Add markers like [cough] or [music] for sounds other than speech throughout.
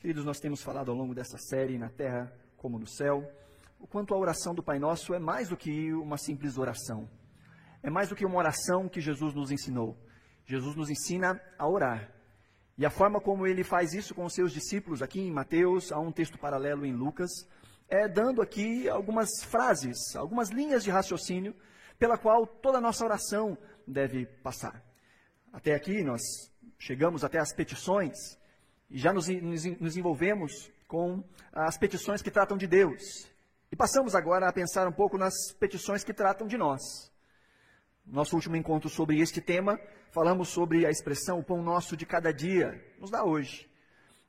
Queridos, nós temos falado ao longo dessa série, na terra como no céu, o quanto a oração do Pai Nosso é mais do que uma simples oração. É mais do que uma oração que Jesus nos ensinou. Jesus nos ensina a orar. E a forma como ele faz isso com os seus discípulos, aqui em Mateus, há um texto paralelo em Lucas, é dando aqui algumas frases, algumas linhas de raciocínio pela qual toda a nossa oração deve passar. Até aqui nós chegamos até as petições já nos, nos, nos envolvemos com as petições que tratam de Deus. E passamos agora a pensar um pouco nas petições que tratam de nós. Nosso último encontro sobre este tema, falamos sobre a expressão o pão nosso de cada dia, nos dá hoje.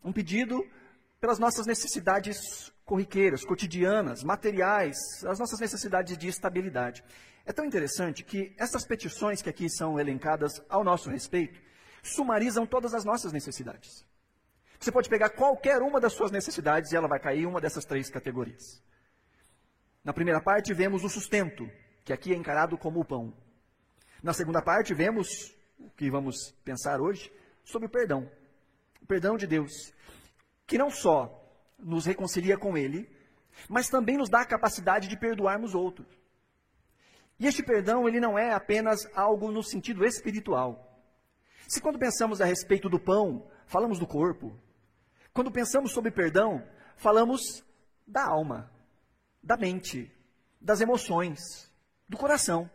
Um pedido pelas nossas necessidades corriqueiras, cotidianas, materiais, as nossas necessidades de estabilidade. É tão interessante que essas petições que aqui são elencadas ao nosso respeito sumarizam todas as nossas necessidades. Você pode pegar qualquer uma das suas necessidades e ela vai cair em uma dessas três categorias. Na primeira parte, vemos o sustento, que aqui é encarado como o pão. Na segunda parte, vemos o que vamos pensar hoje sobre o perdão. O perdão de Deus, que não só nos reconcilia com Ele, mas também nos dá a capacidade de perdoarmos outros. E este perdão, ele não é apenas algo no sentido espiritual. Se quando pensamos a respeito do pão, falamos do corpo. Quando pensamos sobre perdão, falamos da alma, da mente, das emoções, do coração.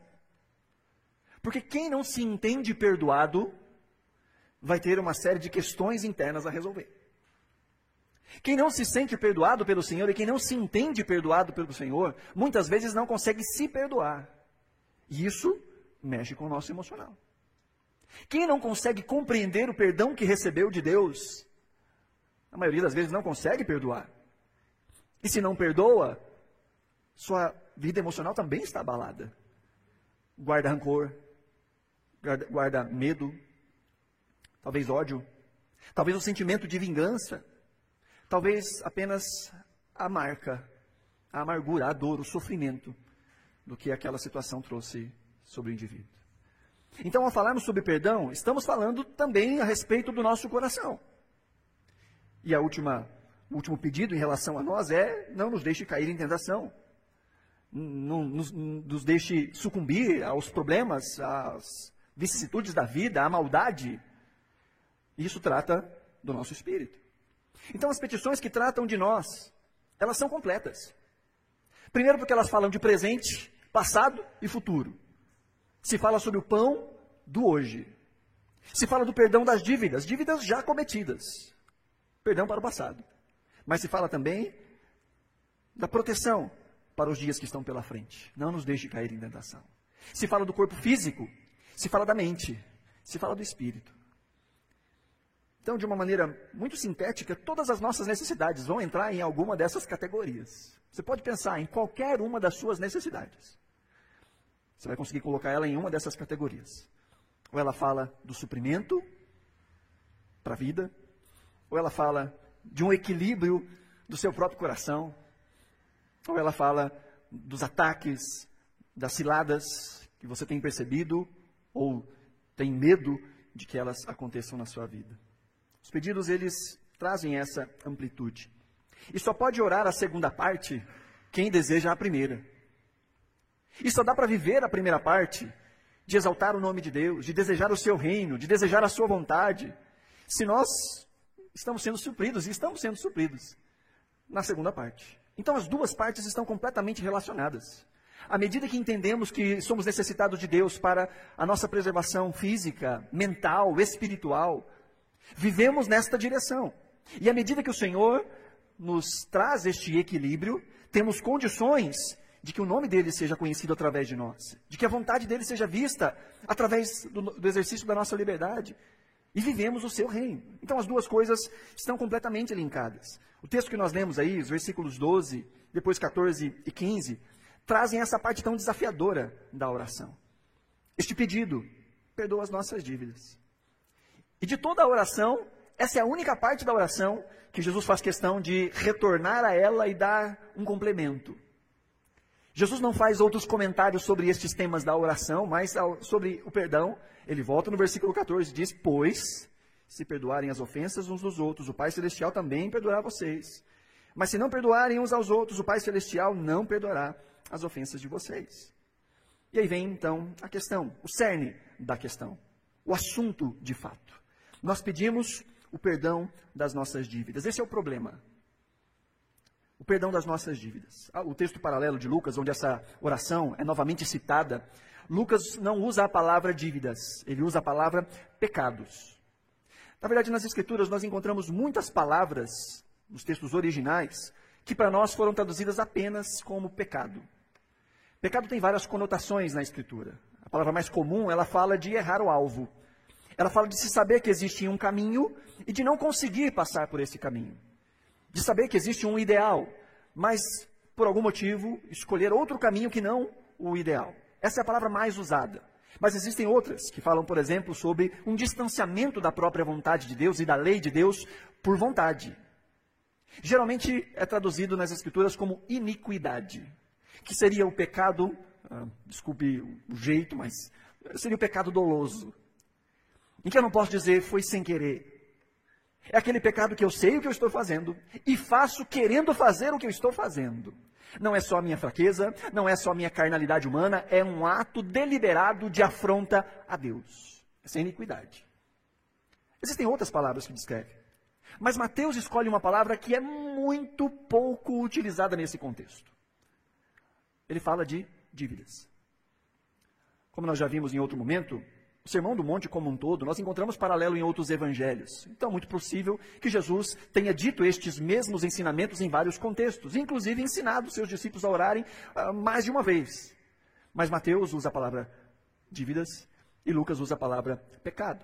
Porque quem não se entende perdoado vai ter uma série de questões internas a resolver. Quem não se sente perdoado pelo Senhor e quem não se entende perdoado pelo Senhor, muitas vezes não consegue se perdoar. E isso mexe com o nosso emocional. Quem não consegue compreender o perdão que recebeu de Deus, a maioria das vezes não consegue perdoar. E se não perdoa, sua vida emocional também está abalada. Guarda rancor, guarda, guarda medo, talvez ódio, talvez o sentimento de vingança, talvez apenas a marca, a amargura, a dor, o sofrimento do que aquela situação trouxe sobre o indivíduo. Então, ao falarmos sobre perdão, estamos falando também a respeito do nosso coração. E a última, o último pedido em relação a nós é: não nos deixe cair em tentação não nos, nos deixe sucumbir aos problemas, às vicissitudes da vida, à maldade. Isso trata do nosso espírito. Então, as petições que tratam de nós, elas são completas. Primeiro, porque elas falam de presente, passado e futuro. Se fala sobre o pão do hoje. Se fala do perdão das dívidas, dívidas já cometidas. Perdão para o passado. Mas se fala também da proteção para os dias que estão pela frente. Não nos deixe cair em tentação. Se fala do corpo físico, se fala da mente, se fala do espírito. Então, de uma maneira muito sintética, todas as nossas necessidades vão entrar em alguma dessas categorias. Você pode pensar em qualquer uma das suas necessidades. Você vai conseguir colocar ela em uma dessas categorias. Ou ela fala do suprimento para a vida, ou ela fala de um equilíbrio do seu próprio coração, ou ela fala dos ataques, das ciladas que você tem percebido ou tem medo de que elas aconteçam na sua vida. Os pedidos, eles trazem essa amplitude. E só pode orar a segunda parte quem deseja a primeira. E só dá para viver a primeira parte de exaltar o nome de Deus, de desejar o seu reino, de desejar a sua vontade, se nós estamos sendo supridos, e estamos sendo supridos na segunda parte. Então as duas partes estão completamente relacionadas. À medida que entendemos que somos necessitados de Deus para a nossa preservação física, mental, espiritual, vivemos nesta direção. E à medida que o Senhor nos traz este equilíbrio, temos condições de que o nome dele seja conhecido através de nós, de que a vontade dele seja vista através do, do exercício da nossa liberdade, e vivemos o seu reino. Então as duas coisas estão completamente linkadas. O texto que nós lemos aí, os versículos 12, depois 14 e 15, trazem essa parte tão desafiadora da oração. Este pedido, perdoa as nossas dívidas. E de toda a oração, essa é a única parte da oração que Jesus faz questão de retornar a ela e dar um complemento. Jesus não faz outros comentários sobre estes temas da oração, mas sobre o perdão. Ele volta no versículo 14 e diz: Pois Se perdoarem as ofensas uns dos outros, o Pai Celestial também perdoará vocês. Mas se não perdoarem uns aos outros, o Pai Celestial não perdoará as ofensas de vocês. E aí vem então a questão, o cerne da questão, o assunto de fato. Nós pedimos o perdão das nossas dívidas. Esse é o problema. O perdão das nossas dívidas. Ah, o texto paralelo de Lucas, onde essa oração é novamente citada, Lucas não usa a palavra dívidas, ele usa a palavra pecados. Na verdade, nas Escrituras nós encontramos muitas palavras, nos textos originais, que para nós foram traduzidas apenas como pecado. Pecado tem várias conotações na Escritura. A palavra mais comum, ela fala de errar o alvo. Ela fala de se saber que existe um caminho e de não conseguir passar por esse caminho. De saber que existe um ideal, mas por algum motivo escolher outro caminho que não o ideal. Essa é a palavra mais usada. Mas existem outras que falam, por exemplo, sobre um distanciamento da própria vontade de Deus e da lei de Deus por vontade. Geralmente é traduzido nas Escrituras como iniquidade, que seria o pecado, ah, desculpe o jeito, mas seria o pecado doloso, em que eu não posso dizer foi sem querer. É aquele pecado que eu sei o que eu estou fazendo e faço querendo fazer o que eu estou fazendo. Não é só a minha fraqueza, não é só a minha carnalidade humana, é um ato deliberado de afronta a Deus. Essa é iniquidade. Existem outras palavras que descrevem. Mas Mateus escolhe uma palavra que é muito pouco utilizada nesse contexto. Ele fala de dívidas. Como nós já vimos em outro momento, o Sermão do Monte como um todo, nós encontramos paralelo em outros evangelhos. Então, é muito possível que Jesus tenha dito estes mesmos ensinamentos em vários contextos, inclusive ensinado seus discípulos a orarem uh, mais de uma vez. Mas Mateus usa a palavra dívidas e Lucas usa a palavra pecado,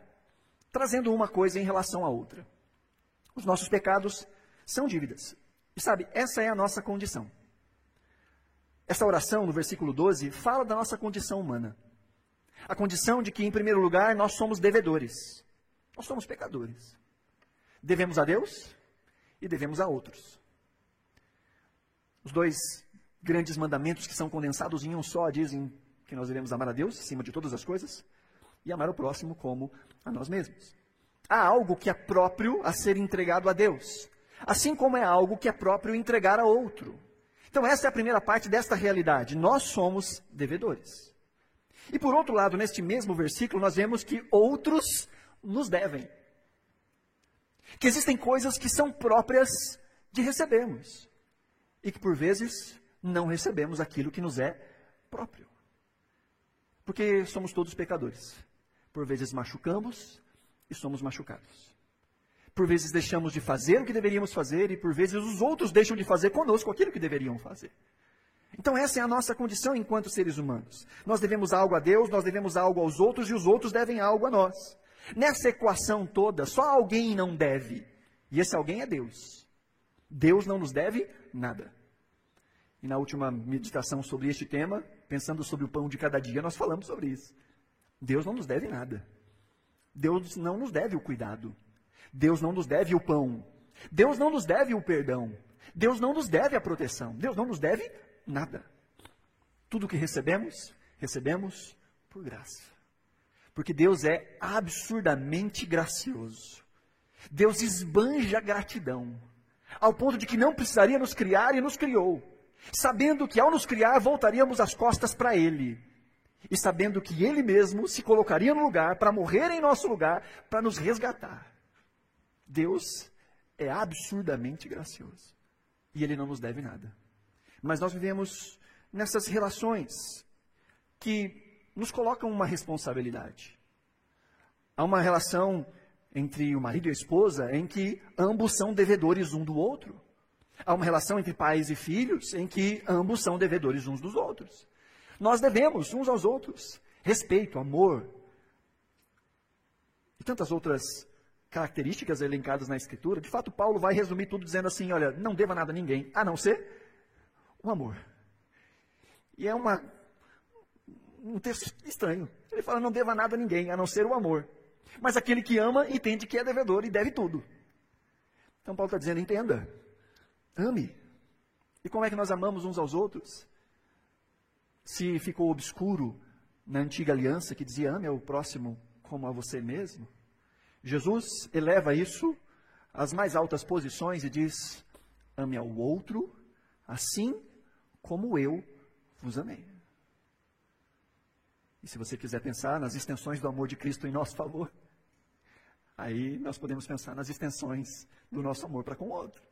trazendo uma coisa em relação à outra. Os nossos pecados são dívidas. E sabe, essa é a nossa condição. Essa oração, no versículo 12, fala da nossa condição humana a condição de que, em primeiro lugar, nós somos devedores. Nós somos pecadores. Devemos a Deus e devemos a outros. Os dois grandes mandamentos que são condensados em um só dizem que nós devemos amar a Deus acima de todas as coisas e amar o próximo como a nós mesmos. Há algo que é próprio a ser entregado a Deus, assim como é algo que é próprio entregar a outro. Então, essa é a primeira parte desta realidade. Nós somos devedores. E por outro lado, neste mesmo versículo, nós vemos que outros nos devem. Que existem coisas que são próprias de recebermos. E que por vezes não recebemos aquilo que nos é próprio. Porque somos todos pecadores. Por vezes machucamos e somos machucados. Por vezes deixamos de fazer o que deveríamos fazer e por vezes os outros deixam de fazer conosco aquilo que deveriam fazer. Então, essa é a nossa condição enquanto seres humanos. Nós devemos algo a Deus, nós devemos algo aos outros e os outros devem algo a nós. Nessa equação toda, só alguém não deve. E esse alguém é Deus. Deus não nos deve nada. E na última meditação sobre este tema, pensando sobre o pão de cada dia, nós falamos sobre isso. Deus não nos deve nada. Deus não nos deve o cuidado. Deus não nos deve o pão. Deus não nos deve o perdão. Deus não nos deve a proteção. Deus não nos deve nada. Tudo que recebemos, recebemos por graça. Porque Deus é absurdamente gracioso. Deus esbanja gratidão, ao ponto de que não precisaria nos criar e nos criou, sabendo que ao nos criar voltaríamos as costas para Ele, e sabendo que Ele mesmo se colocaria no lugar para morrer em nosso lugar, para nos resgatar. Deus é absurdamente gracioso e Ele não nos deve nada. Mas nós vivemos nessas relações que nos colocam uma responsabilidade. Há uma relação entre o marido e a esposa em que ambos são devedores um do outro. Há uma relação entre pais e filhos em que ambos são devedores uns dos outros. Nós devemos uns aos outros respeito, amor e tantas outras características elencadas na Escritura. De fato, Paulo vai resumir tudo dizendo assim: olha, não deva nada a ninguém, a não ser o amor. E é uma, um texto estranho. Ele fala: não deva nada a ninguém, a não ser o amor. Mas aquele que ama entende que é devedor e deve tudo. Então Paulo está dizendo: entenda, ame. E como é que nós amamos uns aos outros? Se ficou obscuro na antiga aliança que dizia ame ao próximo como a você mesmo, Jesus eleva isso às mais altas posições e diz: ame ao outro assim como eu vos amei. E se você quiser pensar nas extensões do amor de Cristo em nosso favor, aí nós podemos pensar nas extensões do nosso amor para com o outro.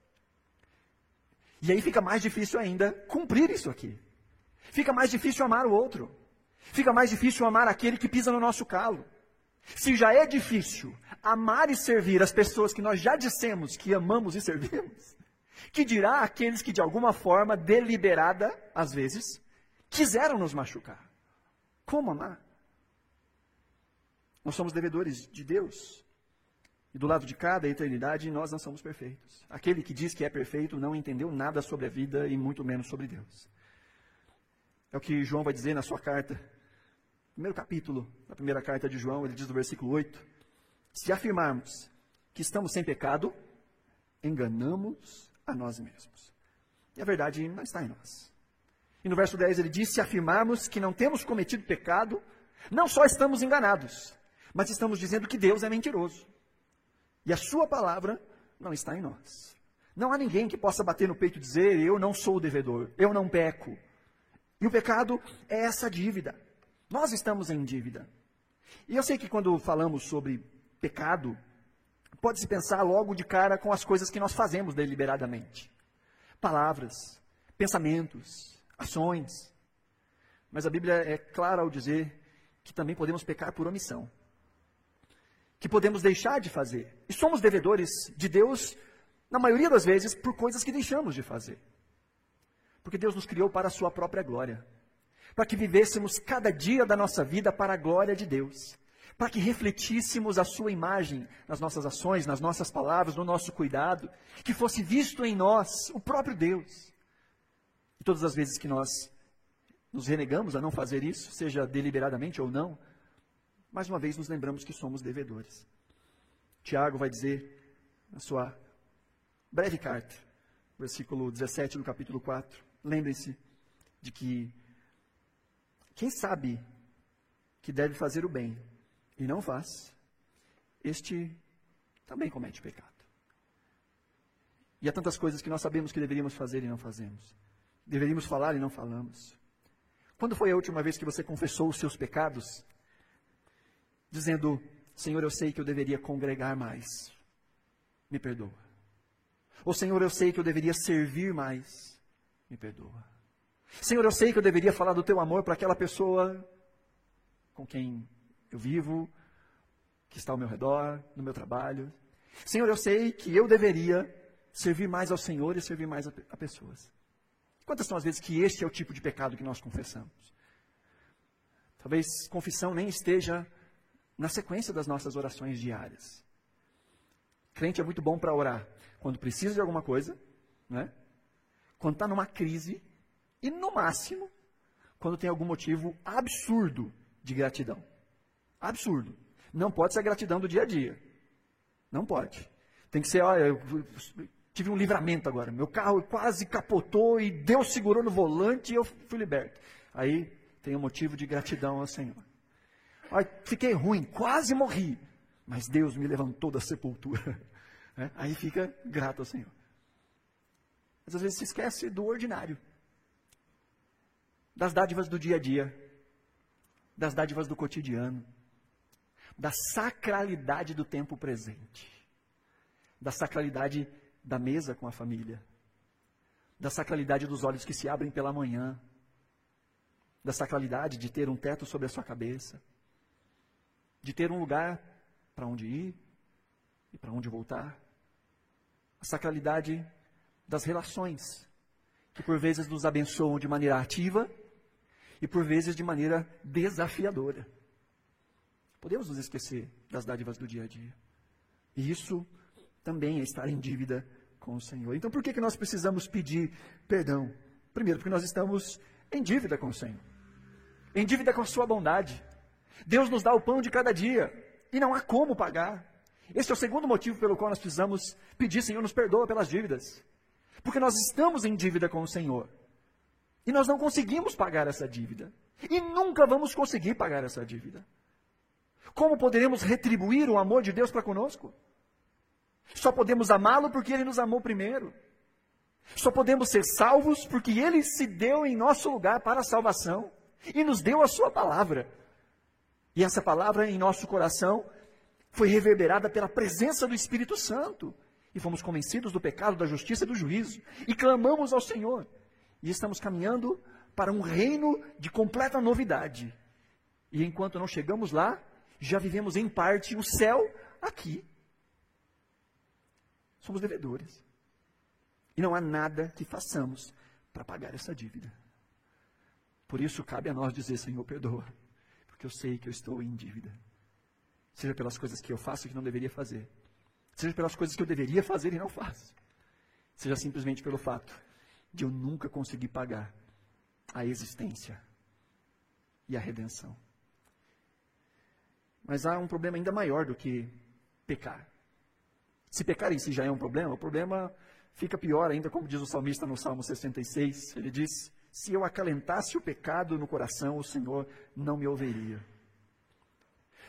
E aí fica mais difícil ainda cumprir isso aqui. Fica mais difícil amar o outro. Fica mais difícil amar aquele que pisa no nosso calo. Se já é difícil amar e servir as pessoas que nós já dissemos que amamos e servimos, que dirá aqueles que de alguma forma deliberada, às vezes, quiseram nos machucar. Como amar? Nós somos devedores de Deus. E do lado de cada eternidade, nós não somos perfeitos. Aquele que diz que é perfeito não entendeu nada sobre a vida e muito menos sobre Deus. É o que João vai dizer na sua carta. Primeiro capítulo da primeira carta de João, ele diz no versículo 8: Se afirmarmos que estamos sem pecado, enganamos a nós mesmos. E a verdade não está em nós. E no verso 10 ele diz: Se afirmarmos que não temos cometido pecado, não só estamos enganados, mas estamos dizendo que Deus é mentiroso. E a sua palavra não está em nós. Não há ninguém que possa bater no peito e dizer: Eu não sou o devedor, eu não peco. E o pecado é essa dívida. Nós estamos em dívida. E eu sei que quando falamos sobre pecado, pode-se pensar logo de cara com as coisas que nós fazemos deliberadamente: palavras, pensamentos, ações. Mas a Bíblia é clara ao dizer que também podemos pecar por omissão. Que podemos deixar de fazer. E somos devedores de Deus, na maioria das vezes, por coisas que deixamos de fazer. Porque Deus nos criou para a Sua própria glória. Para que vivêssemos cada dia da nossa vida para a glória de Deus. Para que refletíssemos a Sua imagem nas nossas ações, nas nossas palavras, no nosso cuidado. Que fosse visto em nós o próprio Deus. E todas as vezes que nós nos renegamos a não fazer isso, seja deliberadamente ou não, mais uma vez nos lembramos que somos devedores. Tiago vai dizer na sua breve carta, versículo 17 do capítulo 4, lembrem-se de que quem sabe que deve fazer o bem e não faz, este também comete pecado. E há tantas coisas que nós sabemos que deveríamos fazer e não fazemos. Deveríamos falar e não falamos. Quando foi a última vez que você confessou os seus pecados? Dizendo, Senhor, eu sei que eu deveria congregar mais. Me perdoa. Ou Senhor, eu sei que eu deveria servir mais. Me perdoa. Senhor, eu sei que eu deveria falar do teu amor para aquela pessoa com quem eu vivo, que está ao meu redor, no meu trabalho. Senhor, eu sei que eu deveria servir mais ao Senhor e servir mais a, a pessoas. Quantas são as vezes que este é o tipo de pecado que nós confessamos? Talvez confissão nem esteja na sequência das nossas orações diárias. Crente é muito bom para orar quando precisa de alguma coisa, né? quando está numa crise e, no máximo, quando tem algum motivo absurdo de gratidão. Absurdo. Não pode ser a gratidão do dia a dia. Não pode. Tem que ser, olha, tive um livramento agora. Meu carro quase capotou e Deus segurou no volante e eu fui liberto. Aí tem um motivo de gratidão ao Senhor. fiquei ruim, quase morri, mas Deus me levantou da sepultura. [laughs] É, aí fica grato ao Senhor. Mas às vezes se esquece do ordinário, das dádivas do dia a dia, das dádivas do cotidiano, da sacralidade do tempo presente, da sacralidade da mesa com a família, da sacralidade dos olhos que se abrem pela manhã, da sacralidade de ter um teto sobre a sua cabeça, de ter um lugar para onde ir e para onde voltar, a sacralidade das relações, que por vezes nos abençoam de maneira ativa e por vezes de maneira desafiadora. Podemos nos esquecer das dádivas do dia a dia. E isso também é estar em dívida com o Senhor. Então, por que, que nós precisamos pedir perdão? Primeiro, porque nós estamos em dívida com o Senhor, em dívida com a Sua bondade. Deus nos dá o pão de cada dia e não há como pagar. Esse é o segundo motivo pelo qual nós precisamos pedir, Senhor, nos perdoa pelas dívidas. Porque nós estamos em dívida com o Senhor. E nós não conseguimos pagar essa dívida. E nunca vamos conseguir pagar essa dívida. Como poderemos retribuir o amor de Deus para conosco? Só podemos amá-lo porque ele nos amou primeiro. Só podemos ser salvos porque ele se deu em nosso lugar para a salvação e nos deu a sua palavra. E essa palavra em nosso coração foi reverberada pela presença do Espírito Santo. E fomos convencidos do pecado, da justiça e do juízo. E clamamos ao Senhor. E estamos caminhando para um reino de completa novidade. E enquanto não chegamos lá, já vivemos em parte o céu aqui. Somos devedores. E não há nada que façamos para pagar essa dívida. Por isso cabe a nós dizer, Senhor, perdoa, porque eu sei que eu estou em dívida. Seja pelas coisas que eu faço que não deveria fazer, seja pelas coisas que eu deveria fazer e não faço, seja simplesmente pelo fato de eu nunca conseguir pagar a existência e a redenção. Mas há um problema ainda maior do que pecar. Se pecar em si já é um problema, o problema fica pior ainda, como diz o salmista no Salmo 66. Ele diz: Se eu acalentasse o pecado no coração, o Senhor não me ouviria.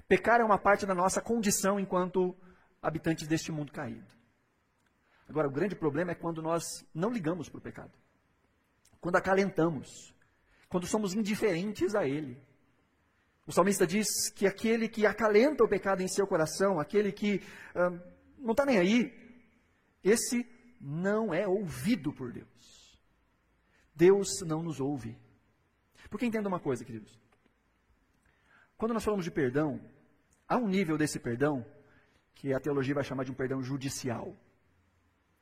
Pecar é uma parte da nossa condição enquanto habitantes deste mundo caído. Agora, o grande problema é quando nós não ligamos para o pecado, quando acalentamos, quando somos indiferentes a ele. O salmista diz que aquele que acalenta o pecado em seu coração, aquele que uh, não está nem aí, esse não é ouvido por Deus. Deus não nos ouve. Porque entenda uma coisa, queridos. Quando nós falamos de perdão, há um nível desse perdão que a teologia vai chamar de um perdão judicial.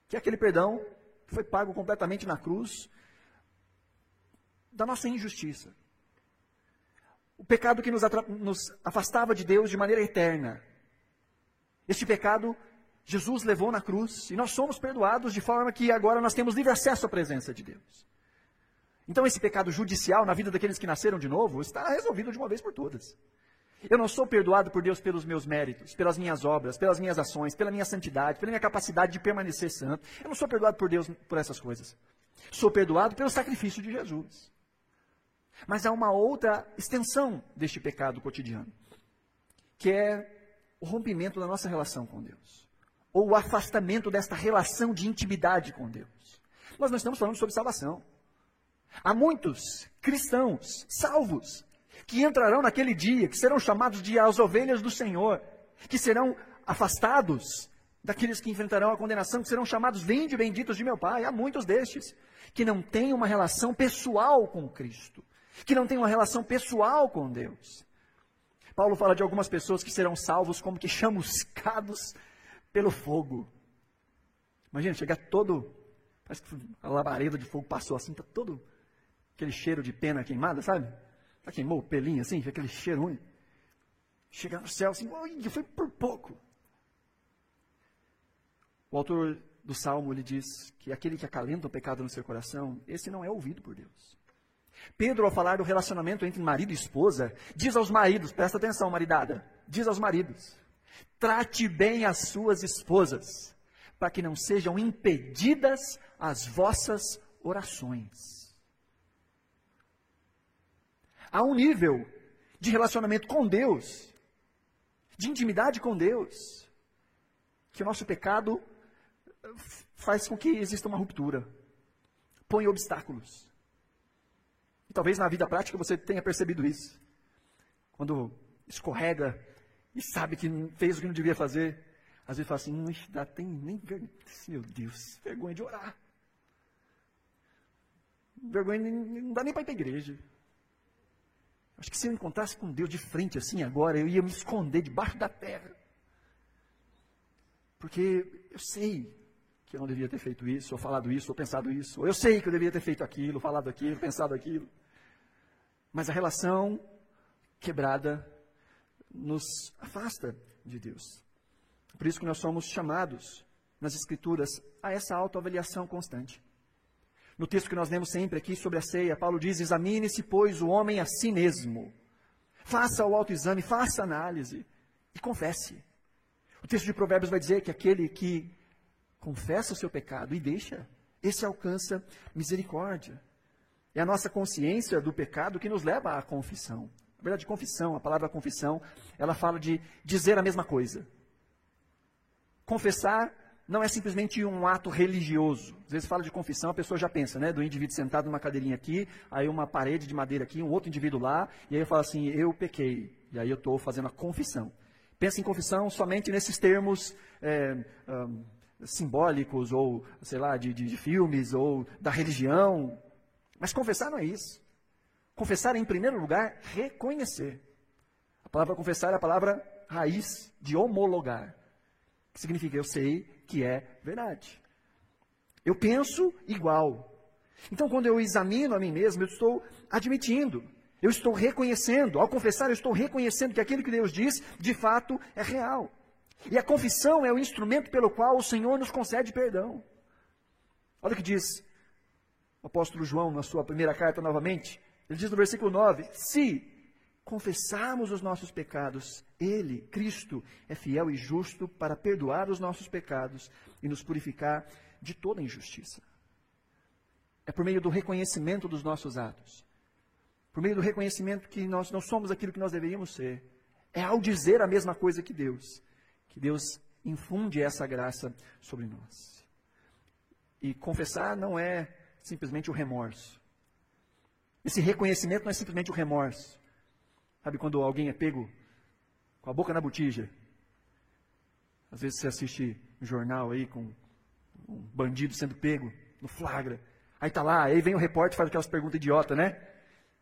Que é aquele perdão que foi pago completamente na cruz da nossa injustiça. O pecado que nos, nos afastava de Deus de maneira eterna. Este pecado Jesus levou na cruz e nós somos perdoados de forma que agora nós temos livre acesso à presença de Deus. Então, esse pecado judicial na vida daqueles que nasceram de novo está resolvido de uma vez por todas. Eu não sou perdoado por Deus pelos meus méritos, pelas minhas obras, pelas minhas ações, pela minha santidade, pela minha capacidade de permanecer santo. Eu não sou perdoado por Deus por essas coisas. Sou perdoado pelo sacrifício de Jesus. Mas há uma outra extensão deste pecado cotidiano, que é o rompimento da nossa relação com Deus, ou o afastamento desta relação de intimidade com Deus. Nós não estamos falando sobre salvação. Há muitos cristãos salvos que entrarão naquele dia, que serão chamados de as ovelhas do Senhor, que serão afastados daqueles que enfrentarão a condenação, que serão chamados vinde benditos de meu Pai. Há muitos destes que não têm uma relação pessoal com Cristo, que não têm uma relação pessoal com Deus. Paulo fala de algumas pessoas que serão salvos como que chamuscados pelo fogo. Imagina, chegar todo, parece que a labareda de fogo passou assim, está todo aquele cheiro de pena queimada, sabe? Já queimou o pelinho assim, aquele cheiro ruim. Chegar no céu assim, oi, foi por pouco. O autor do Salmo, ele diz que aquele que acalenta o pecado no seu coração, esse não é ouvido por Deus. Pedro, ao falar do relacionamento entre marido e esposa, diz aos maridos, presta atenção, maridada, diz aos maridos, trate bem as suas esposas, para que não sejam impedidas as vossas orações. Há um nível de relacionamento com Deus, de intimidade com Deus, que o nosso pecado faz com que exista uma ruptura, põe obstáculos. E talvez na vida prática você tenha percebido isso. Quando escorrega e sabe que fez o que não devia fazer, às vezes fala assim, não dá, tem nem vergonha, meu Deus, vergonha de orar. Vergonha, não dá nem para ir para a igreja. Acho que se eu encontrasse com Deus de frente assim agora, eu ia me esconder debaixo da terra. Porque eu sei que eu não devia ter feito isso, ou falado isso, ou pensado isso. Ou eu sei que eu devia ter feito aquilo, falado aquilo, pensado aquilo. Mas a relação quebrada nos afasta de Deus. Por isso que nós somos chamados nas Escrituras a essa autoavaliação constante. No texto que nós lemos sempre aqui sobre a ceia, Paulo diz: Examine-se, pois, o homem a si mesmo. Faça o autoexame, faça a análise e confesse. O texto de Provérbios vai dizer que aquele que confessa o seu pecado e deixa, esse alcança misericórdia. É a nossa consciência do pecado que nos leva à confissão. verdade, confissão, a palavra confissão, ela fala de dizer a mesma coisa. Confessar não é simplesmente um ato religioso. Às vezes fala de confissão, a pessoa já pensa, né? Do indivíduo sentado numa cadeirinha aqui, aí uma parede de madeira aqui, um outro indivíduo lá, e aí eu falo assim, eu pequei. E aí eu estou fazendo a confissão. Pensa em confissão somente nesses termos é, um, simbólicos, ou, sei lá, de, de, de filmes, ou da religião. Mas confessar não é isso. Confessar é, em primeiro lugar, reconhecer. A palavra confessar é a palavra raiz de homologar. Que significa eu sei que é verdade. Eu penso igual. Então, quando eu examino a mim mesmo, eu estou admitindo, eu estou reconhecendo. Ao confessar, eu estou reconhecendo que aquilo que Deus diz, de fato, é real. E a confissão é o instrumento pelo qual o Senhor nos concede perdão. Olha o que diz o apóstolo João na sua primeira carta novamente. Ele diz no versículo 9: Se confessarmos os nossos pecados, Ele, Cristo, é fiel e justo para perdoar os nossos pecados e nos purificar de toda injustiça. É por meio do reconhecimento dos nossos atos, por meio do reconhecimento que nós não somos aquilo que nós deveríamos ser. É ao dizer a mesma coisa que Deus, que Deus infunde essa graça sobre nós. E confessar não é simplesmente o remorso. Esse reconhecimento não é simplesmente o remorso. Sabe quando alguém é pego com a boca na botija? Às vezes você assiste um jornal aí com um bandido sendo pego no flagra. Aí tá lá, aí vem o repórter e faz aquelas perguntas idiota, né?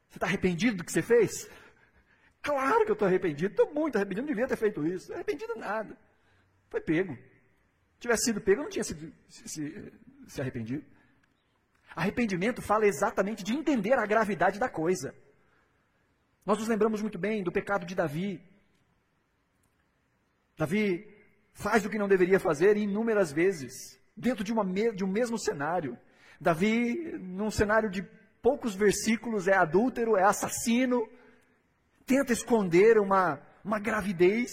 Você está arrependido do que você fez? Claro que eu estou arrependido, estou muito arrependido, não devia ter feito isso. Arrependido nada. Foi pego. Se tivesse sido pego, não tinha sido, se, se, se arrependido. Arrependimento fala exatamente de entender a gravidade da coisa. Nós nos lembramos muito bem do pecado de Davi. Davi faz o que não deveria fazer inúmeras vezes, dentro de, uma, de um mesmo cenário. Davi, num cenário de poucos versículos, é adúltero, é assassino, tenta esconder uma, uma gravidez.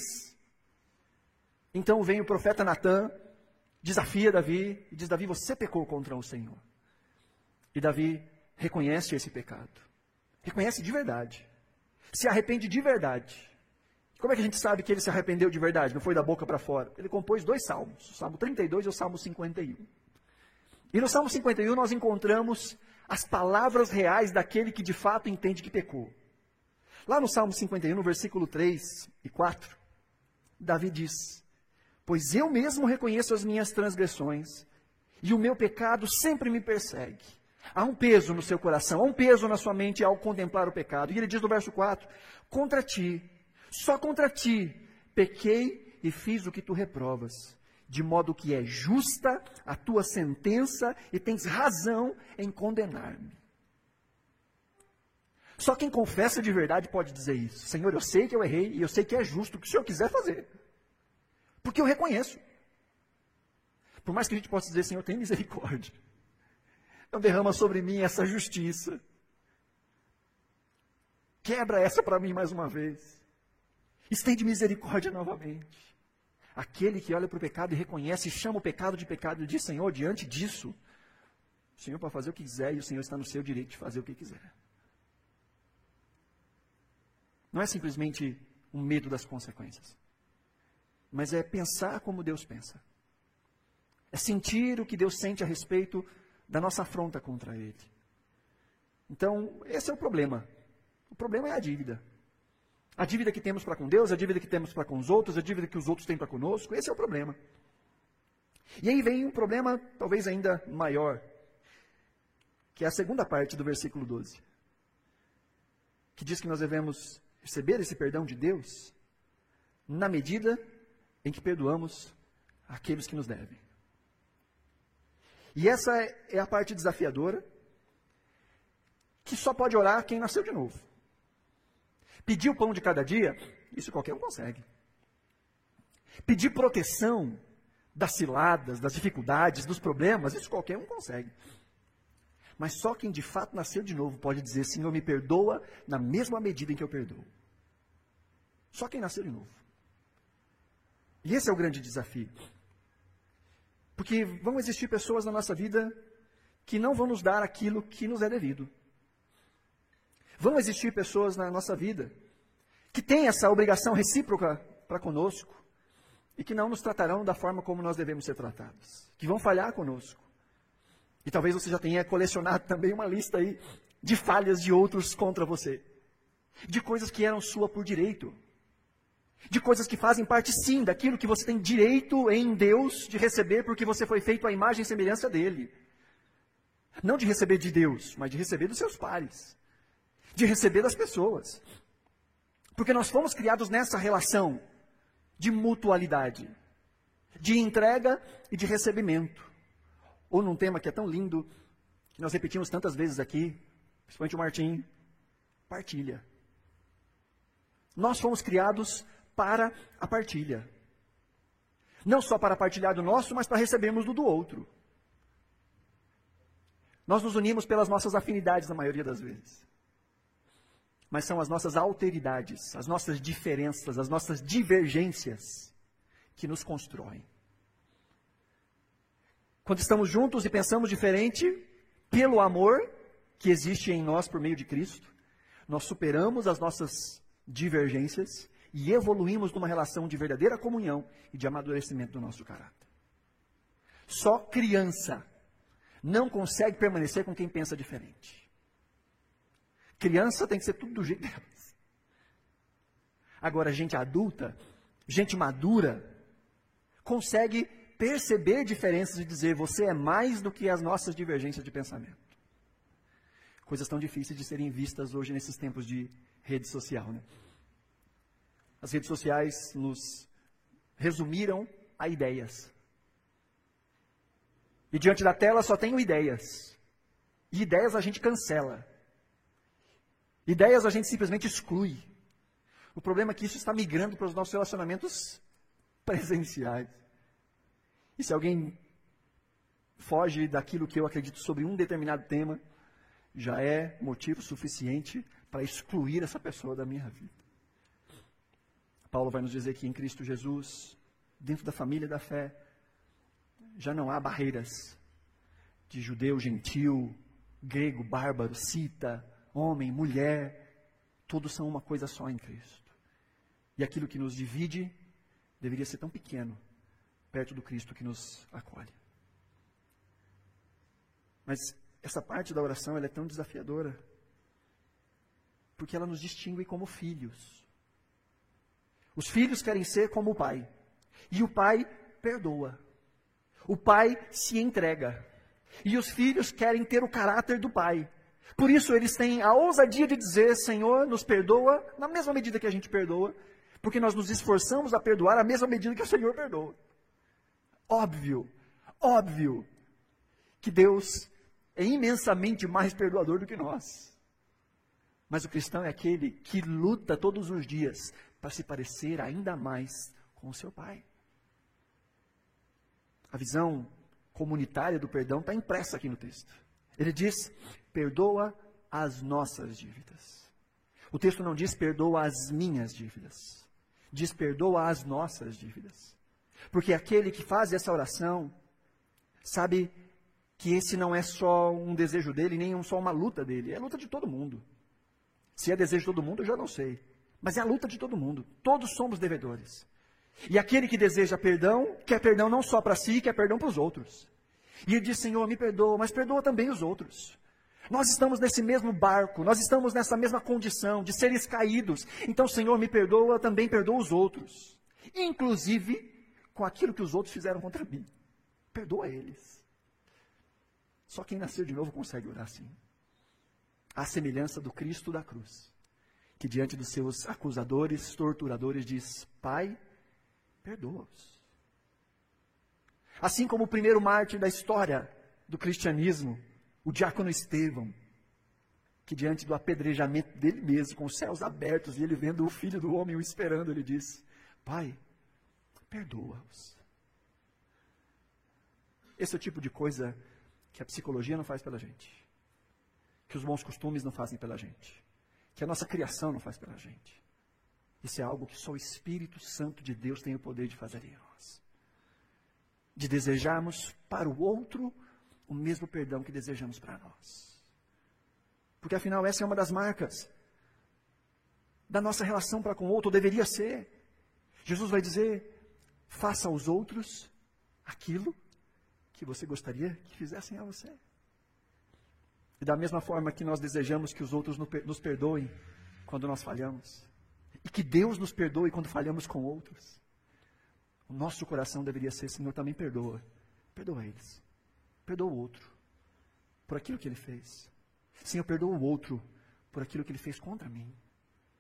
Então vem o profeta Natan, desafia Davi e diz: Davi, você pecou contra o Senhor. E Davi reconhece esse pecado, reconhece de verdade se arrepende de verdade. Como é que a gente sabe que ele se arrependeu de verdade? Não foi da boca para fora. Ele compôs dois salmos, o Salmo 32 e o Salmo 51. E no Salmo 51 nós encontramos as palavras reais daquele que de fato entende que pecou. Lá no Salmo 51, no versículo 3 e 4, Davi diz: Pois eu mesmo reconheço as minhas transgressões, e o meu pecado sempre me persegue. Há um peso no seu coração, há um peso na sua mente ao contemplar o pecado. E ele diz no verso 4: Contra ti, só contra ti, pequei e fiz o que tu reprovas, de modo que é justa a tua sentença e tens razão em condenar-me. Só quem confessa de verdade pode dizer isso. Senhor, eu sei que eu errei e eu sei que é justo o que o Senhor quiser fazer. Porque eu reconheço. Por mais que a gente possa dizer, Senhor, tem misericórdia. Não derrama sobre mim essa justiça. Quebra essa para mim mais uma vez. Estende misericórdia novamente. Aquele que olha para o pecado e reconhece, chama o pecado de pecado e diz: Senhor, diante disso, o Senhor pode fazer o que quiser e o Senhor está no seu direito de fazer o que quiser. Não é simplesmente um medo das consequências, mas é pensar como Deus pensa. É sentir o que Deus sente a respeito da nossa afronta contra Ele. Então, esse é o problema. O problema é a dívida. A dívida que temos para com Deus, a dívida que temos para com os outros, a dívida que os outros têm para conosco, esse é o problema. E aí vem um problema talvez ainda maior, que é a segunda parte do versículo 12, que diz que nós devemos receber esse perdão de Deus na medida em que perdoamos aqueles que nos devem. E essa é a parte desafiadora, que só pode orar quem nasceu de novo. Pedir o pão de cada dia, isso qualquer um consegue. Pedir proteção das ciladas, das dificuldades, dos problemas, isso qualquer um consegue. Mas só quem de fato nasceu de novo pode dizer: Senhor, me perdoa na mesma medida em que eu perdoo. Só quem nasceu de novo. E esse é o grande desafio. Porque vão existir pessoas na nossa vida que não vão nos dar aquilo que nos é devido. Vão existir pessoas na nossa vida que têm essa obrigação recíproca para conosco e que não nos tratarão da forma como nós devemos ser tratados, que vão falhar conosco. E talvez você já tenha colecionado [laughs] também uma lista aí de falhas de outros contra você, de coisas que eram sua por direito, de coisas que fazem parte sim daquilo que você tem direito em Deus de receber porque você foi feito à imagem e semelhança dele. Não de receber de Deus, mas de receber dos seus pares, de receber das pessoas. Porque nós fomos criados nessa relação de mutualidade, de entrega e de recebimento. Ou num tema que é tão lindo, que nós repetimos tantas vezes aqui, principalmente o Martim, partilha. Nós fomos criados para a partilha. Não só para partilhar do nosso, mas para recebermos do do outro. Nós nos unimos pelas nossas afinidades, na maioria das vezes. Mas são as nossas alteridades, as nossas diferenças, as nossas divergências que nos constroem. Quando estamos juntos e pensamos diferente, pelo amor que existe em nós por meio de Cristo, nós superamos as nossas divergências e evoluímos numa relação de verdadeira comunhão e de amadurecimento do nosso caráter. Só criança não consegue permanecer com quem pensa diferente. Criança tem que ser tudo do jeito delas. Agora, gente adulta, gente madura, consegue perceber diferenças e dizer: você é mais do que as nossas divergências de pensamento. Coisas tão difíceis de serem vistas hoje nesses tempos de rede social. Né? As redes sociais nos resumiram a ideias. E diante da tela só tenho ideias. E ideias a gente cancela. Ideias a gente simplesmente exclui. O problema é que isso está migrando para os nossos relacionamentos [laughs] presenciais. E se alguém foge daquilo que eu acredito sobre um determinado tema, já é motivo suficiente para excluir essa pessoa da minha vida. Paulo vai nos dizer que em Cristo Jesus, dentro da família da fé, já não há barreiras de judeu, gentil, grego, bárbaro, cita, homem, mulher, todos são uma coisa só em Cristo. E aquilo que nos divide deveria ser tão pequeno perto do Cristo que nos acolhe. Mas essa parte da oração é tão desafiadora porque ela nos distingue como filhos. Os filhos querem ser como o pai. E o pai perdoa. O pai se entrega. E os filhos querem ter o caráter do pai. Por isso eles têm a ousadia de dizer: Senhor, nos perdoa na mesma medida que a gente perdoa, porque nós nos esforçamos a perdoar a mesma medida que o Senhor perdoa. Óbvio, óbvio que Deus é imensamente mais perdoador do que nós. Mas o cristão é aquele que luta todos os dias para se parecer ainda mais com o seu Pai. A visão comunitária do perdão está impressa aqui no texto. Ele diz: perdoa as nossas dívidas. O texto não diz perdoa as minhas dívidas. Diz perdoa as nossas dívidas. Porque aquele que faz essa oração sabe que esse não é só um desejo dele, nem só uma luta dele, é luta de todo mundo. Se é desejo de todo mundo, eu já não sei. Mas é a luta de todo mundo. Todos somos devedores. E aquele que deseja perdão, quer perdão não só para si, quer perdão para os outros. E ele diz: Senhor, me perdoa, mas perdoa também os outros. Nós estamos nesse mesmo barco, nós estamos nessa mesma condição de seres caídos. Então, Senhor, me perdoa, também perdoa os outros. Inclusive com aquilo que os outros fizeram contra mim. Perdoa eles. Só quem nasceu de novo consegue orar assim. A semelhança do Cristo da cruz que diante dos seus acusadores, torturadores, diz: Pai, perdoa-os. Assim como o primeiro mártir da história do cristianismo, o diácono Estevão, que diante do apedrejamento dele mesmo, com os céus abertos e ele vendo o filho do homem o esperando, ele diz: Pai, perdoa-os. Esse é o tipo de coisa que a psicologia não faz pela gente, que os bons costumes não fazem pela gente que a nossa criação não faz pela gente. Isso é algo que só o Espírito Santo de Deus tem o poder de fazer em nós. De desejarmos para o outro o mesmo perdão que desejamos para nós. Porque afinal, essa é uma das marcas da nossa relação para com o outro, ou deveria ser. Jesus vai dizer: faça aos outros aquilo que você gostaria que fizessem a você. E da mesma forma que nós desejamos que os outros nos perdoem quando nós falhamos, e que Deus nos perdoe quando falhamos com outros, o nosso coração deveria ser: Senhor, também perdoa. Perdoa eles. Perdoa o outro por aquilo que ele fez. Senhor, perdoa o outro por aquilo que ele fez contra mim.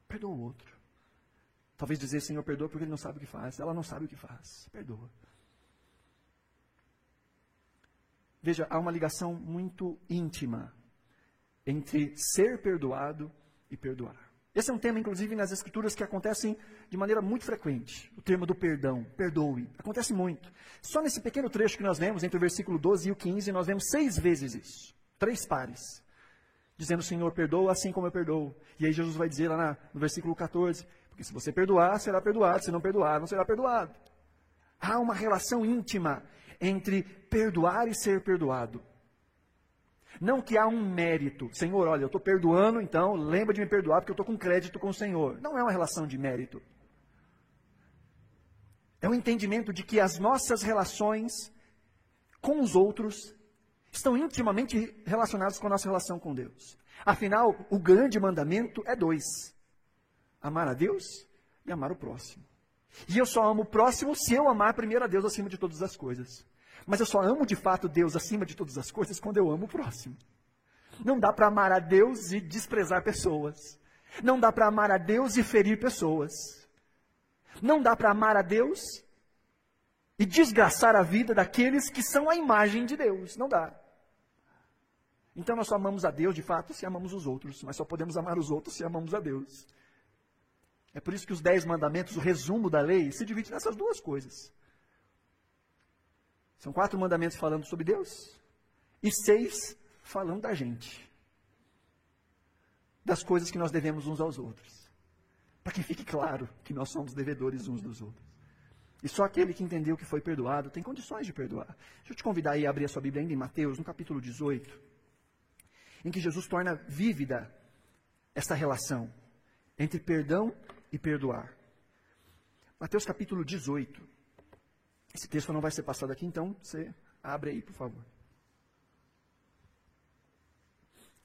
Perdoa o outro. Talvez dizer, Senhor, perdoa porque ele não sabe o que faz. Ela não sabe o que faz. Perdoa. Veja, há uma ligação muito íntima entre ser perdoado e perdoar. Esse é um tema, inclusive, nas Escrituras que acontecem de maneira muito frequente. O termo do perdão, perdoe. Acontece muito. Só nesse pequeno trecho que nós vemos, entre o versículo 12 e o 15, nós vemos seis vezes isso. Três pares. Dizendo, Senhor, perdoa assim como eu perdoo. E aí Jesus vai dizer lá na, no versículo 14, porque se você perdoar, será perdoado. Se não perdoar, não será perdoado. Há uma relação íntima entre perdoar e ser perdoado. Não que há um mérito. Senhor, olha, eu estou perdoando, então lembra de me perdoar porque eu estou com crédito com o Senhor. Não é uma relação de mérito. É um entendimento de que as nossas relações com os outros estão intimamente relacionadas com a nossa relação com Deus. Afinal, o grande mandamento é dois: amar a Deus e amar o próximo. E eu só amo o próximo se eu amar primeiro a Deus acima de todas as coisas. Mas eu só amo de fato Deus acima de todas as coisas quando eu amo o próximo. Não dá para amar a Deus e desprezar pessoas. Não dá para amar a Deus e ferir pessoas. Não dá para amar a Deus e desgraçar a vida daqueles que são a imagem de Deus. Não dá. Então nós só amamos a Deus de fato se amamos os outros, mas só podemos amar os outros se amamos a Deus. É por isso que os dez mandamentos, o resumo da lei, se divide nessas duas coisas. São quatro mandamentos falando sobre Deus e seis falando da gente. Das coisas que nós devemos uns aos outros. Para que fique claro que nós somos devedores uns dos outros. E só aquele que entendeu que foi perdoado tem condições de perdoar. Deixa eu te convidar aí a abrir a sua Bíblia ainda em Mateus, no capítulo 18, em que Jesus torna vívida esta relação entre perdão e perdoar. Mateus capítulo 18. Esse texto não vai ser passado aqui, então você abre aí, por favor.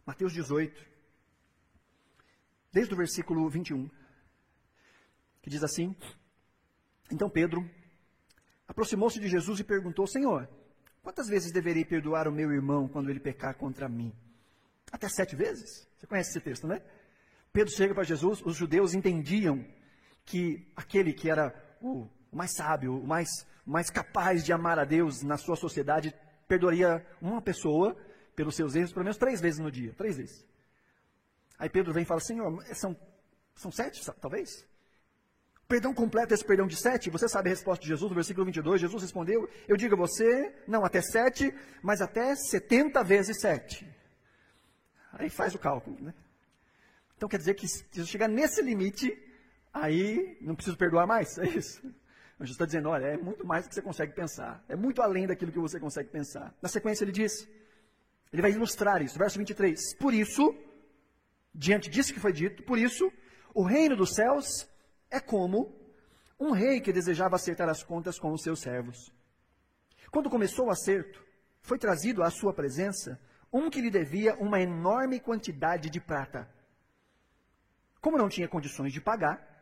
Mateus 18, desde o versículo 21, que diz assim: Então Pedro aproximou-se de Jesus e perguntou: Senhor, quantas vezes deverei perdoar o meu irmão quando ele pecar contra mim? Até sete vezes? Você conhece esse texto, né? Pedro chega para Jesus, os judeus entendiam que aquele que era o mais sábio, o mais mais capaz de amar a Deus na sua sociedade perdoaria uma pessoa pelos seus erros pelo menos três vezes no dia. Três vezes. Aí Pedro vem e fala: Senhor, são, são sete, talvez? Perdão completo esse perdão de sete? Você sabe a resposta de Jesus no versículo 22? Jesus respondeu: Eu digo a você, não até sete, mas até setenta vezes sete. Aí faz o cálculo, né? Então quer dizer que se eu chegar nesse limite, aí não preciso perdoar mais? É isso? Jesus está dizendo: olha, é muito mais do que você consegue pensar. É muito além daquilo que você consegue pensar. Na sequência, ele diz: ele vai ilustrar isso. Verso 23. Por isso, diante disso que foi dito, por isso, o reino dos céus é como um rei que desejava acertar as contas com os seus servos. Quando começou o acerto, foi trazido à sua presença um que lhe devia uma enorme quantidade de prata. Como não tinha condições de pagar,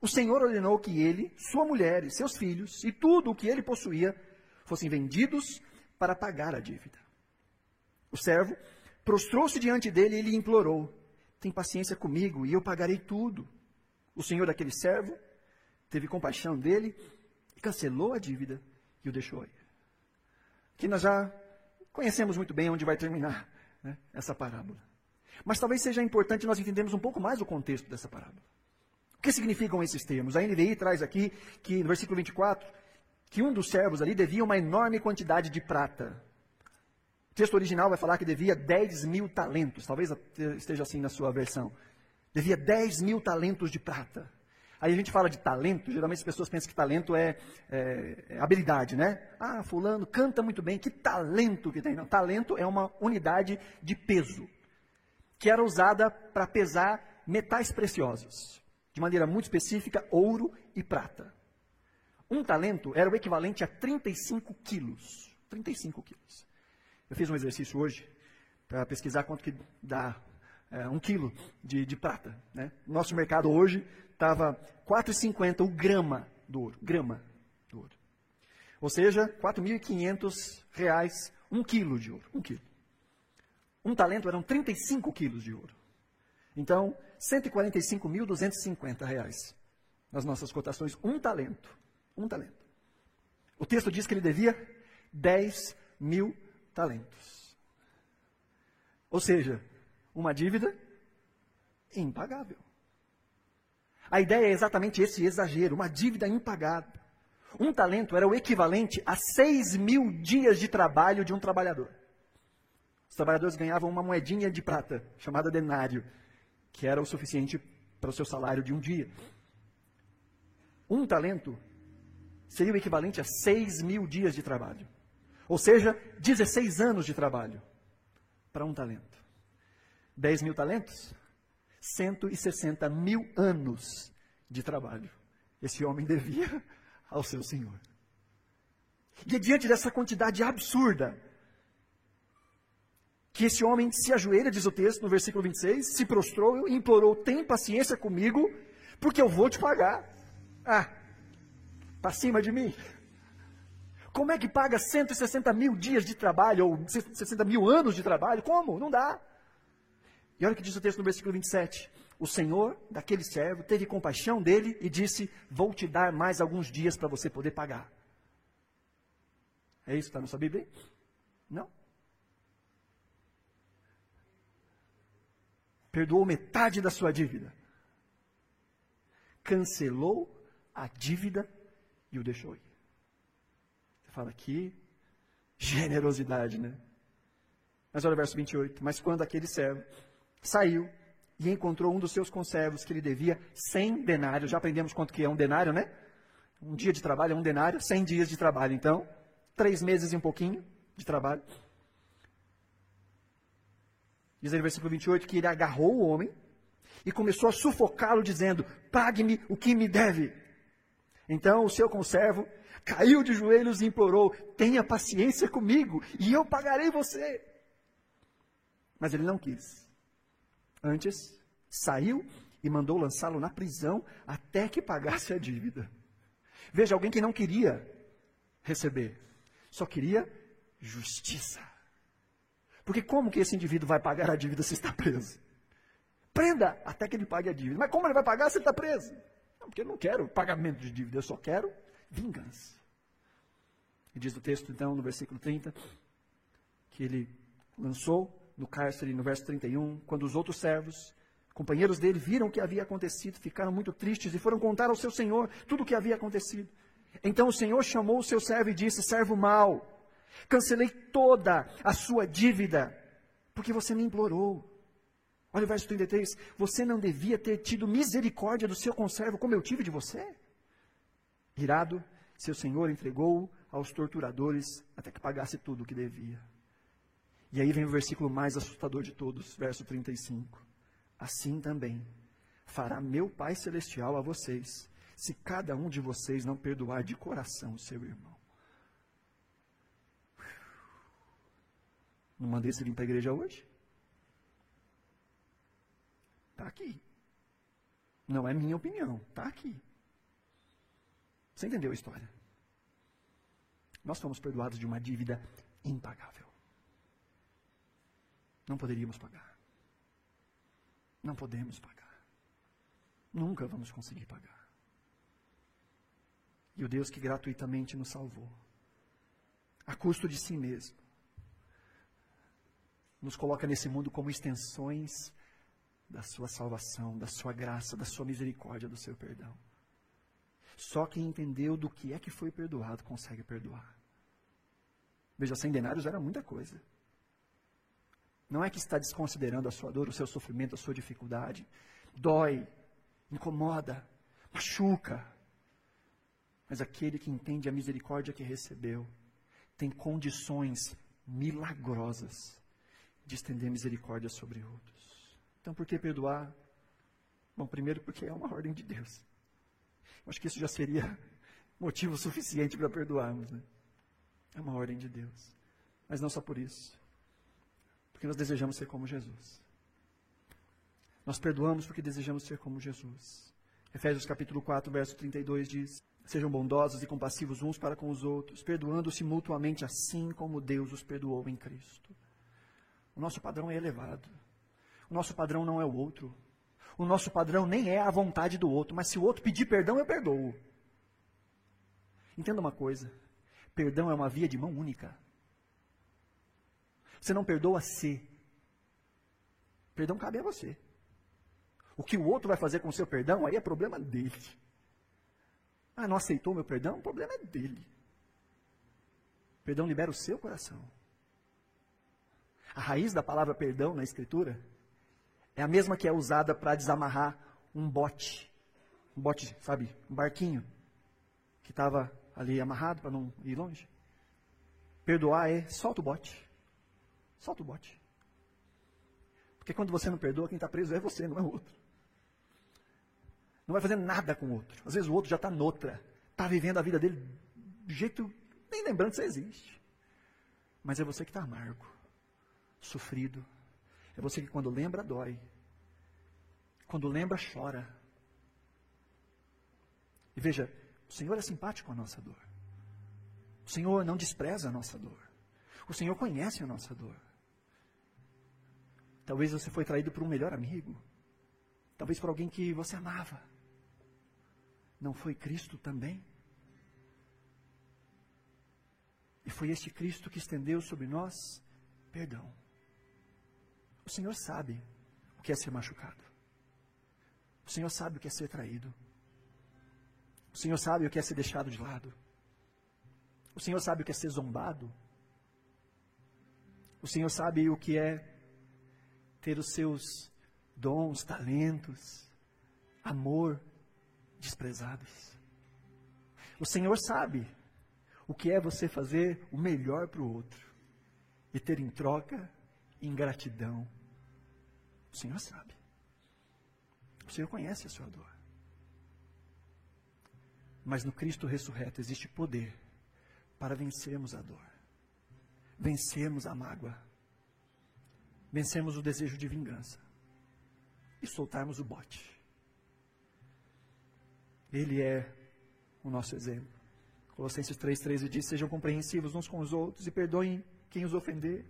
o Senhor ordenou que ele, sua mulher e seus filhos e tudo o que ele possuía fossem vendidos para pagar a dívida. O servo prostrou-se diante dele e lhe implorou: Tem paciência comigo e eu pagarei tudo. O senhor daquele servo teve compaixão dele e cancelou a dívida e o deixou ir. Que nós já conhecemos muito bem onde vai terminar né, essa parábola. Mas talvez seja importante nós entendermos um pouco mais o contexto dessa parábola. O que significam esses termos? A NVI traz aqui que no versículo 24 que um dos servos ali devia uma enorme quantidade de prata. O texto original vai falar que devia 10 mil talentos, talvez esteja assim na sua versão. Devia 10 mil talentos de prata. Aí a gente fala de talento, geralmente as pessoas pensam que talento é, é, é, habilidade, né? Ah, fulano canta muito bem, que talento que tem. Não, talento é uma unidade de peso, que era usada para pesar metais preciosos de maneira muito específica, ouro e prata. Um talento era o equivalente a 35 quilos. 35 quilos. Eu fiz um exercício hoje para pesquisar quanto que dá é, um quilo de, de prata. Né? Nosso mercado hoje estava 4,50 o grama do ouro. Grama do ouro. Ou seja, 4.500 reais um quilo de ouro. Um quilo. Um talento eram 35 quilos de ouro. Então, 145.250 reais nas nossas cotações. Um talento. Um talento. O texto diz que ele devia 10 mil talentos. Ou seja, uma dívida impagável. A ideia é exatamente esse exagero, uma dívida impagável. Um talento era o equivalente a 6 mil dias de trabalho de um trabalhador. Os trabalhadores ganhavam uma moedinha de prata, chamada denário, que era o suficiente para o seu salário de um dia. Um talento seria o equivalente a 6 mil dias de trabalho. Ou seja, 16 anos de trabalho para um talento. 10 mil talentos? 160 mil anos de trabalho. Esse homem devia ao seu Senhor. E diante dessa quantidade absurda, que esse homem se ajoelha, diz o texto no versículo 26, se prostrou e implorou: tem paciência comigo, porque eu vou te pagar. Ah, para cima de mim. Como é que paga 160 mil dias de trabalho, ou 60 mil anos de trabalho? Como? Não dá. E olha o que diz o texto no versículo 27. O Senhor daquele servo teve compaixão dele e disse: Vou te dar mais alguns dias para você poder pagar. É isso que está na sua Bíblia? Não. Perdoou metade da sua dívida. Cancelou a dívida e o deixou ir. Você fala aqui, generosidade, né? Mas olha o verso 28. Mas quando aquele servo saiu e encontrou um dos seus conservos que lhe devia 100 denários. Já aprendemos quanto que é um denário, né? Um dia de trabalho é um denário, 100 dias de trabalho. Então, três meses e um pouquinho de trabalho. Diz aí no versículo 28 que ele agarrou o homem e começou a sufocá-lo, dizendo: Pague-me o que me deve. Então o seu conservo caiu de joelhos e implorou: Tenha paciência comigo e eu pagarei você. Mas ele não quis. Antes, saiu e mandou lançá-lo na prisão até que pagasse a dívida. Veja, alguém que não queria receber, só queria justiça. Porque como que esse indivíduo vai pagar a dívida se está preso? Prenda até que ele pague a dívida. Mas como ele vai pagar se ele está preso? Não, porque eu não quero pagamento de dívida, eu só quero vingança. E diz o texto, então, no versículo 30, que ele lançou no cárcere, no verso 31, quando os outros servos, companheiros dele, viram o que havia acontecido, ficaram muito tristes e foram contar ao seu senhor tudo o que havia acontecido. Então o senhor chamou o seu servo e disse: Servo mau, cancelei toda a sua dívida, porque você me implorou. Olha o verso 33. Você não devia ter tido misericórdia do seu conservo como eu tive de você? Irado, seu senhor entregou aos torturadores até que pagasse tudo o que devia. E aí vem o versículo mais assustador de todos, verso 35. Assim também fará meu Pai Celestial a vocês, se cada um de vocês não perdoar de coração o seu irmão. Não mandei você vir para a igreja hoje? Está aqui. Não é minha opinião, está aqui. Você entendeu a história? Nós fomos perdoados de uma dívida impagável. Não poderíamos pagar. Não podemos pagar. Nunca vamos conseguir pagar. E o Deus que gratuitamente nos salvou, a custo de si mesmo, nos coloca nesse mundo como extensões da sua salvação, da sua graça, da sua misericórdia, do seu perdão. Só quem entendeu do que é que foi perdoado consegue perdoar. Veja, cem denários era muita coisa. Não é que está desconsiderando a sua dor, o seu sofrimento, a sua dificuldade. Dói, incomoda, machuca. Mas aquele que entende a misericórdia que recebeu tem condições milagrosas de estender misericórdia sobre outros. Então, por que perdoar? Bom, primeiro porque é uma ordem de Deus. Eu acho que isso já seria [laughs] motivo suficiente para perdoarmos, né? É uma ordem de Deus. Mas não só por isso. Porque nós desejamos ser como Jesus. Nós perdoamos porque desejamos ser como Jesus. Efésios capítulo 4, verso 32 diz: Sejam bondosos e compassivos uns para com os outros, perdoando-se mutuamente assim como Deus os perdoou em Cristo. O nosso padrão é elevado. O nosso padrão não é o outro. O nosso padrão nem é a vontade do outro, mas se o outro pedir perdão, eu perdoo. Entenda uma coisa: perdão é uma via de mão única. Você não perdoa se. Perdão cabe a você. O que o outro vai fazer com o seu perdão, aí é problema dele. Ah, não aceitou meu perdão? O problema é dele. Perdão libera o seu coração. A raiz da palavra perdão na Escritura é a mesma que é usada para desamarrar um bote. Um bote, sabe? Um barquinho. Que estava ali amarrado para não ir longe. Perdoar é solta o bote. Solta o bote. Porque quando você não perdoa, quem está preso é você, não é o outro. Não vai fazer nada com o outro. Às vezes o outro já está noutra. Está vivendo a vida dele do jeito. nem lembrando que você existe. Mas é você que está amargo, sofrido. É você que quando lembra, dói. Quando lembra, chora. E veja, o Senhor é simpático a nossa dor. O Senhor não despreza a nossa dor. O Senhor conhece a nossa dor. Talvez você foi traído por um melhor amigo. Talvez por alguém que você amava. Não foi Cristo também? E foi este Cristo que estendeu sobre nós perdão. O Senhor sabe o que é ser machucado. O Senhor sabe o que é ser traído. O Senhor sabe o que é ser deixado de lado. O Senhor sabe o que é ser zombado. O Senhor sabe o que é ter os seus dons, talentos, amor desprezados. O Senhor sabe o que é você fazer o melhor para o outro e ter em troca ingratidão. O Senhor sabe. O Senhor conhece a sua dor. Mas no Cristo ressurreto existe poder para vencermos a dor, vencermos a mágoa, vencermos o desejo de vingança e soltarmos o bote. Ele é o nosso exemplo. Colossenses 3,13 diz: Sejam compreensivos uns com os outros e perdoem quem os ofender.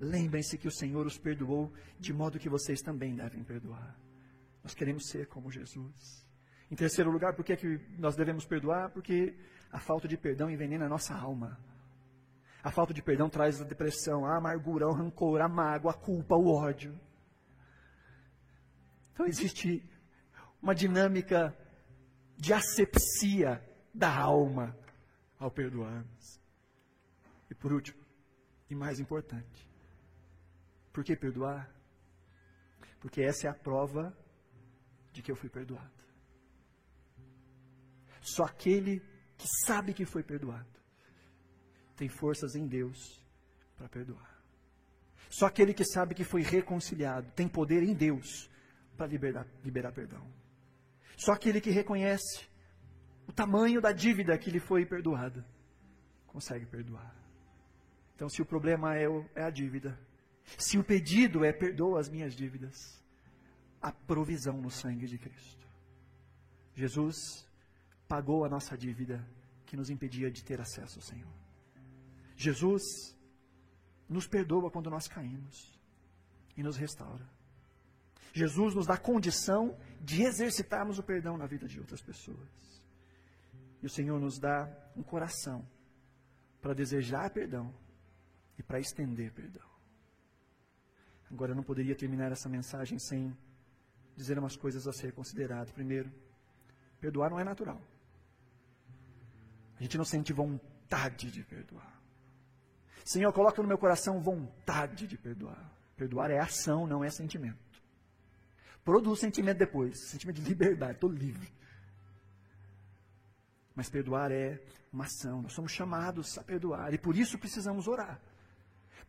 Lembrem-se que o Senhor os perdoou, de modo que vocês também devem perdoar. Nós queremos ser como Jesus. Em terceiro lugar, por que, é que nós devemos perdoar? Porque a falta de perdão envenena a nossa alma. A falta de perdão traz a depressão, a amargura, o rancor, a mágoa, a culpa, o ódio. Então existe uma dinâmica de asepsia da alma ao perdoarmos. E por último, e mais importante, por que perdoar? Porque essa é a prova de que eu fui perdoado. Só aquele que sabe que foi perdoado tem forças em Deus para perdoar. Só aquele que sabe que foi reconciliado tem poder em Deus para liberar, liberar perdão. Só aquele que reconhece o tamanho da dívida que lhe foi perdoada consegue perdoar. Então, se o problema é, o, é a dívida, se o pedido é perdoa as minhas dívidas, a provisão no sangue de Cristo. Jesus pagou a nossa dívida que nos impedia de ter acesso ao Senhor. Jesus nos perdoa quando nós caímos e nos restaura. Jesus nos dá condição de exercitarmos o perdão na vida de outras pessoas. E o Senhor nos dá um coração para desejar perdão e para estender perdão. Agora, eu não poderia terminar essa mensagem sem dizer umas coisas a ser considerado. Primeiro, perdoar não é natural. A gente não sente vontade de perdoar. Senhor, coloca no meu coração vontade de perdoar. Perdoar é ação, não é sentimento. Produz sentimento depois, sentimento de liberdade, estou livre. Mas perdoar é uma ação, nós somos chamados a perdoar e por isso precisamos orar.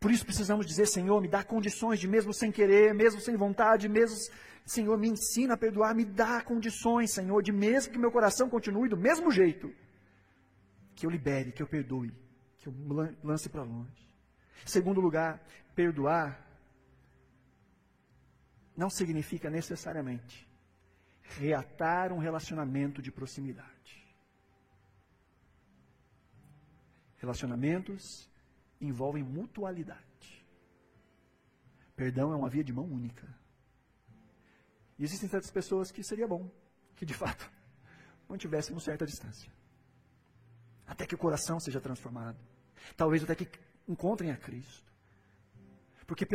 Por isso precisamos dizer, Senhor, me dá condições de mesmo sem querer, mesmo sem vontade, mesmo, Senhor, me ensina a perdoar, me dá condições, Senhor, de mesmo que meu coração continue do mesmo jeito, que eu libere, que eu perdoe, que eu lance para longe. Segundo lugar, perdoar não significa necessariamente reatar um relacionamento de proximidade. Relacionamentos envolvem mutualidade. Perdão é uma via de mão única. E existem certas pessoas que seria bom que, de fato, [laughs] mantivéssemos certa distância. Até que o coração seja transformado. Talvez até que encontrem a Cristo. Porque